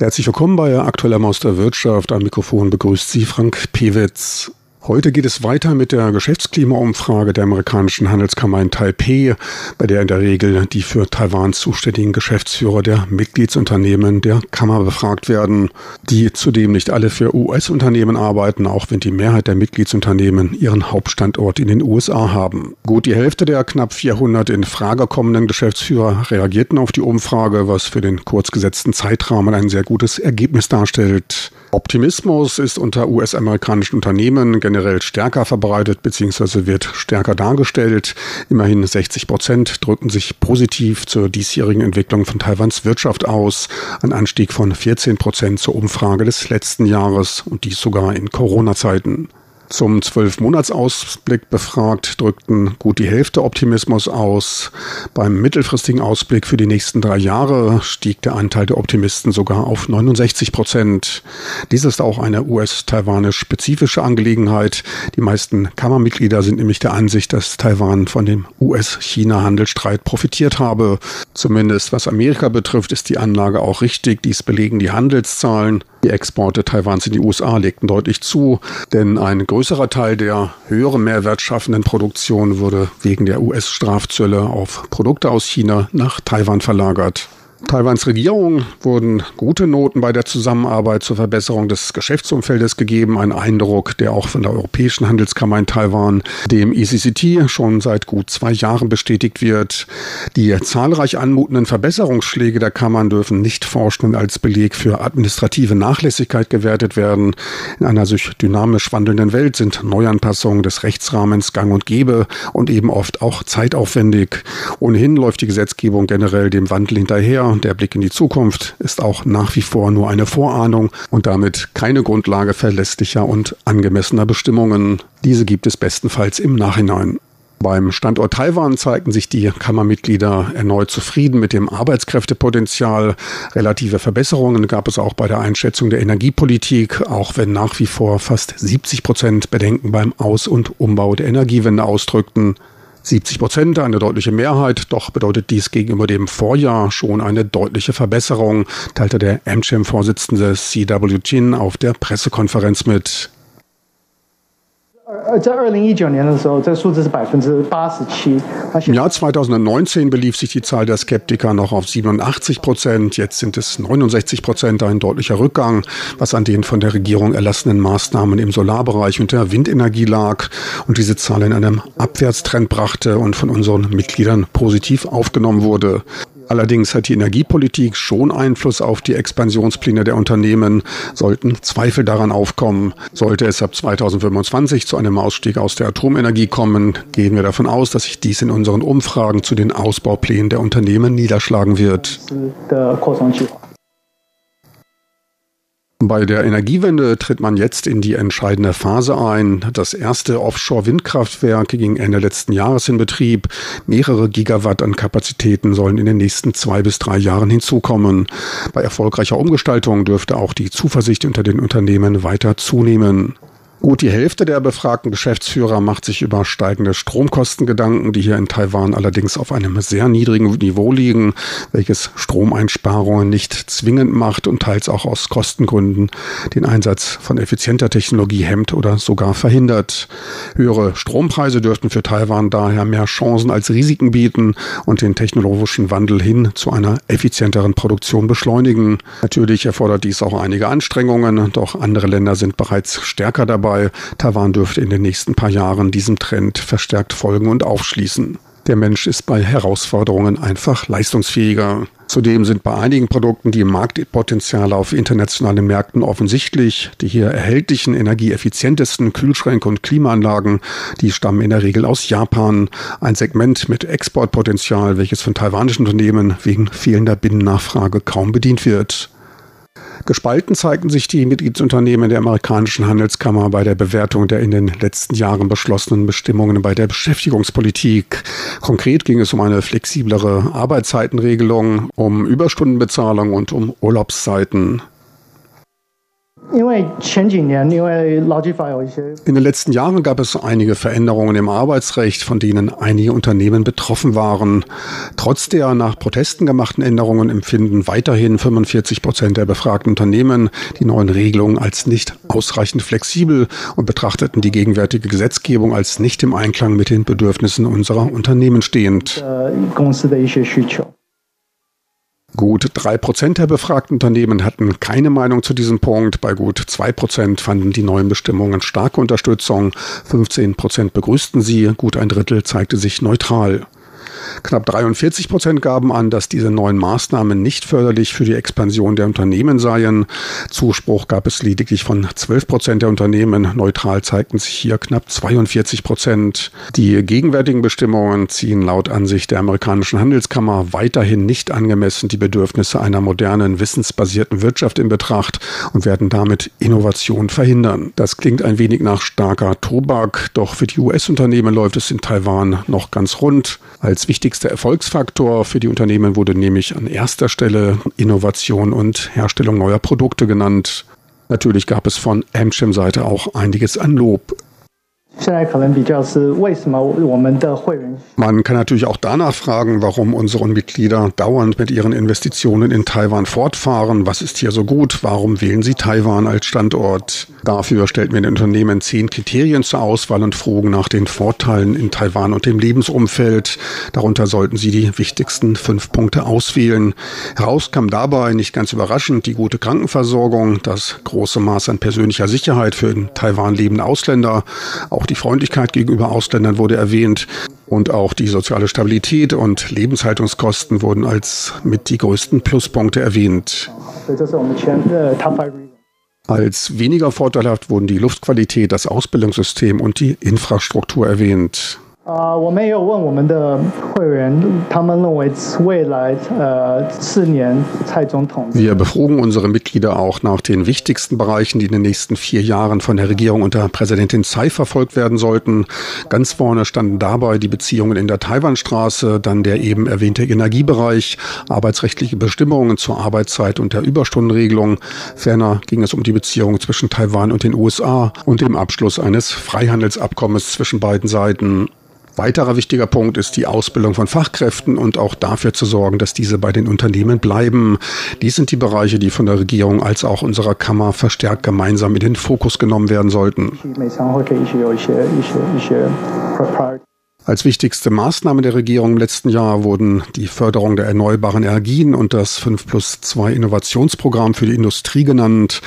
Herzlich willkommen bei Aktueller Maus der Wirtschaft. Am Mikrofon begrüßt Sie Frank Pewitz. Heute geht es weiter mit der Geschäftsklimaumfrage der amerikanischen Handelskammer in Taipei, bei der in der Regel die für Taiwan zuständigen Geschäftsführer der Mitgliedsunternehmen der Kammer befragt werden, die zudem nicht alle für US-Unternehmen arbeiten, auch wenn die Mehrheit der Mitgliedsunternehmen ihren Hauptstandort in den USA haben. Gut die Hälfte der knapp 400 in Frage kommenden Geschäftsführer reagierten auf die Umfrage, was für den kurz gesetzten Zeitrahmen ein sehr gutes Ergebnis darstellt. Optimismus ist unter US-amerikanischen Unternehmen generell stärker verbreitet bzw. wird stärker dargestellt. Immerhin 60 Prozent drücken sich positiv zur diesjährigen Entwicklung von Taiwans Wirtschaft aus. Ein Anstieg von 14 Prozent zur Umfrage des letzten Jahres und dies sogar in Corona-Zeiten. Zum Zwölfmonatsausblick befragt drückten gut die Hälfte Optimismus aus. Beim mittelfristigen Ausblick für die nächsten drei Jahre stieg der Anteil der Optimisten sogar auf 69 Prozent. Dies ist auch eine US-Taiwanisch-spezifische Angelegenheit. Die meisten Kammermitglieder sind nämlich der Ansicht, dass Taiwan von dem US-China-Handelsstreit profitiert habe. Zumindest was Amerika betrifft, ist die Anlage auch richtig. Dies belegen die Handelszahlen. Die Exporte Taiwans in die USA legten deutlich zu, denn ein größerer Teil der höheren Mehrwert schaffenden Produktion wurde wegen der US-Strafzölle auf Produkte aus China nach Taiwan verlagert. Taiwans Regierung wurden gute Noten bei der Zusammenarbeit zur Verbesserung des Geschäftsumfeldes gegeben. Ein Eindruck, der auch von der Europäischen Handelskammer in Taiwan, dem ECCT, schon seit gut zwei Jahren bestätigt wird. Die zahlreich anmutenden Verbesserungsschläge der Kammern dürfen nicht Forschenden als Beleg für administrative Nachlässigkeit gewertet werden. In einer sich dynamisch wandelnden Welt sind Neuanpassungen des Rechtsrahmens gang und gäbe und eben oft auch zeitaufwendig. Ohnehin läuft die Gesetzgebung generell dem Wandel hinterher der Blick in die Zukunft ist auch nach wie vor nur eine Vorahnung und damit keine Grundlage verlässlicher und angemessener Bestimmungen. Diese gibt es bestenfalls im Nachhinein. Beim Standort Taiwan zeigten sich die Kammermitglieder erneut zufrieden mit dem Arbeitskräftepotenzial. Relative Verbesserungen gab es auch bei der Einschätzung der Energiepolitik, auch wenn nach wie vor fast 70 Prozent Bedenken beim Aus- und Umbau der Energiewende ausdrückten. 70 Prozent, eine deutliche Mehrheit, doch bedeutet dies gegenüber dem Vorjahr schon eine deutliche Verbesserung, teilte der AmCham-Vorsitzende CW Jin auf der Pressekonferenz mit. Im Jahr 2019 belief sich die Zahl der Skeptiker noch auf 87 Prozent. Jetzt sind es 69 Prozent, ein deutlicher Rückgang, was an den von der Regierung erlassenen Maßnahmen im Solarbereich und der Windenergie lag und diese Zahl in einem Abwärtstrend brachte und von unseren Mitgliedern positiv aufgenommen wurde. Allerdings hat die Energiepolitik schon Einfluss auf die Expansionspläne der Unternehmen. Sollten Zweifel daran aufkommen, sollte es ab 2025 zu einem Ausstieg aus der Atomenergie kommen, gehen wir davon aus, dass sich dies in unseren Umfragen zu den Ausbauplänen der Unternehmen niederschlagen wird. Bei der Energiewende tritt man jetzt in die entscheidende Phase ein. Das erste Offshore-Windkraftwerk ging Ende letzten Jahres in Betrieb. Mehrere Gigawatt an Kapazitäten sollen in den nächsten zwei bis drei Jahren hinzukommen. Bei erfolgreicher Umgestaltung dürfte auch die Zuversicht unter den Unternehmen weiter zunehmen. Gut die Hälfte der befragten Geschäftsführer macht sich über steigende Stromkosten Gedanken, die hier in Taiwan allerdings auf einem sehr niedrigen Niveau liegen, welches Stromeinsparungen nicht zwingend macht und teils auch aus Kostengründen den Einsatz von effizienter Technologie hemmt oder sogar verhindert. Höhere Strompreise dürften für Taiwan daher mehr Chancen als Risiken bieten und den technologischen Wandel hin zu einer effizienteren Produktion beschleunigen. Natürlich erfordert dies auch einige Anstrengungen, doch andere Länder sind bereits stärker dabei dabei. Taiwan dürfte in den nächsten paar Jahren diesem Trend verstärkt folgen und aufschließen. Der Mensch ist bei Herausforderungen einfach leistungsfähiger. Zudem sind bei einigen Produkten die Marktpotenziale auf internationalen Märkten offensichtlich. Die hier erhältlichen energieeffizientesten Kühlschränke und Klimaanlagen, die stammen in der Regel aus Japan. Ein Segment mit Exportpotenzial, welches von taiwanischen Unternehmen wegen fehlender Binnennachfrage kaum bedient wird. Gespalten zeigten sich die Mitgliedsunternehmen der amerikanischen Handelskammer bei der Bewertung der in den letzten Jahren beschlossenen Bestimmungen bei der Beschäftigungspolitik. Konkret ging es um eine flexiblere Arbeitszeitenregelung, um Überstundenbezahlung und um Urlaubszeiten. In den letzten Jahren gab es einige Veränderungen im Arbeitsrecht, von denen einige Unternehmen betroffen waren. Trotz der nach Protesten gemachten Änderungen empfinden weiterhin 45 Prozent der befragten Unternehmen die neuen Regelungen als nicht ausreichend flexibel und betrachteten die gegenwärtige Gesetzgebung als nicht im Einklang mit den Bedürfnissen unserer Unternehmen stehend. Gut drei Prozent der befragten Unternehmen hatten keine Meinung zu diesem Punkt. Bei gut zwei Prozent fanden die neuen Bestimmungen starke Unterstützung. 15 Prozent begrüßten sie. Gut ein Drittel zeigte sich neutral. Knapp 43 Prozent gaben an, dass diese neuen Maßnahmen nicht förderlich für die Expansion der Unternehmen seien. Zuspruch gab es lediglich von 12 Prozent der Unternehmen. Neutral zeigten sich hier knapp 42 Prozent. Die gegenwärtigen Bestimmungen ziehen laut Ansicht der amerikanischen Handelskammer weiterhin nicht angemessen die Bedürfnisse einer modernen, wissensbasierten Wirtschaft in Betracht und werden damit Innovation verhindern. Das klingt ein wenig nach starker Tobak, doch für die US-Unternehmen läuft es in Taiwan noch ganz rund. Als wichtigster Erfolgsfaktor für die Unternehmen wurde nämlich an erster Stelle Innovation und Herstellung neuer Produkte genannt. Natürlich gab es von Amcham-Seite auch einiges an Lob. Man kann natürlich auch danach fragen, warum unsere Mitglieder dauernd mit ihren Investitionen in Taiwan fortfahren. Was ist hier so gut? Warum wählen sie Taiwan als Standort? Dafür stellten wir den Unternehmen zehn Kriterien zur Auswahl und frugen nach den Vorteilen in Taiwan und dem Lebensumfeld. Darunter sollten sie die wichtigsten fünf Punkte auswählen. Heraus kam dabei nicht ganz überraschend die gute Krankenversorgung, das große Maß an persönlicher Sicherheit für in Taiwan lebende Ausländer, auch die Freundlichkeit gegenüber Ausländern wurde erwähnt und auch die soziale Stabilität und Lebenshaltungskosten wurden als mit die größten Pluspunkte erwähnt. Als weniger vorteilhaft wurden die Luftqualität, das Ausbildungssystem und die Infrastruktur erwähnt. 啊，我们也有问我们的会员，他们认为未来呃四年蔡总统。Wir befragen unsere Mitglieder auch nach den wichtigsten Bereichen, die in den nächsten vier Jahren von der Regierung unter Präsidentin Tsai verfolgt werden sollten. Ganz vorne standen dabei die Beziehungen in der Taiwanstraße, dann der eben erwähnte Energiebereich, arbeitsrechtliche Bestimmungen zur Arbeitszeit und der Überstundenregelung. Ferner ging es um die Beziehungen zwischen Taiwan und den USA und dem Abschluss eines Freihandelsabkommens zwischen beiden Seiten. Weiterer wichtiger Punkt ist die Ausbildung von Fachkräften und auch dafür zu sorgen, dass diese bei den Unternehmen bleiben. Dies sind die Bereiche, die von der Regierung als auch unserer Kammer verstärkt gemeinsam in den Fokus genommen werden sollten. Als wichtigste Maßnahme der Regierung im letzten Jahr wurden die Förderung der erneuerbaren Energien und das 5 plus 2 Innovationsprogramm für die Industrie genannt.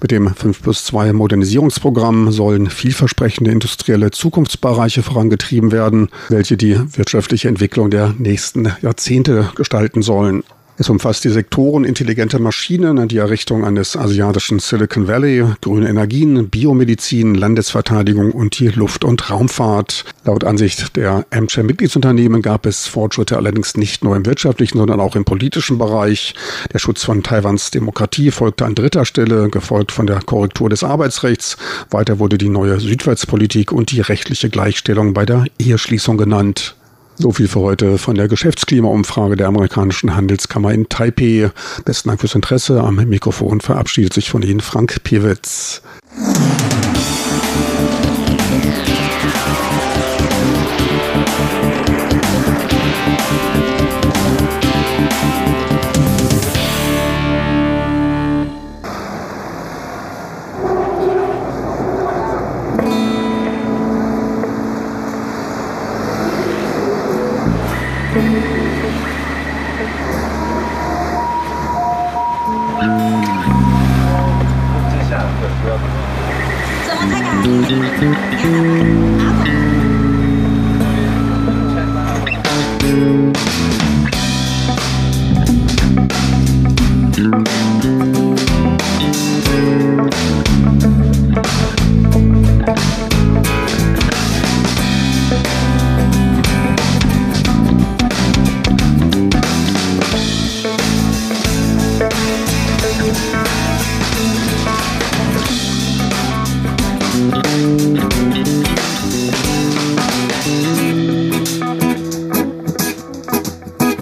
Mit dem 5 plus 2 Modernisierungsprogramm sollen vielversprechende industrielle Zukunftsbereiche vorangetrieben werden, welche die wirtschaftliche Entwicklung der nächsten Jahrzehnte gestalten sollen. Es umfasst die Sektoren intelligente Maschinen, die Errichtung eines asiatischen Silicon Valley, grüne Energien, Biomedizin, Landesverteidigung und die Luft- und Raumfahrt. Laut Ansicht der AmCham-Mitgliedsunternehmen gab es Fortschritte allerdings nicht nur im wirtschaftlichen, sondern auch im politischen Bereich. Der Schutz von Taiwans Demokratie folgte an dritter Stelle, gefolgt von der Korrektur des Arbeitsrechts. Weiter wurde die neue Südwärtspolitik und die rechtliche Gleichstellung bei der Eheschließung genannt. So viel für heute von der Geschäftsklimaumfrage der amerikanischen Handelskammer in Taipei. Besten Dank fürs Interesse. Am Mikrofon verabschiedet sich von Ihnen Frank Piewitz. Thank you.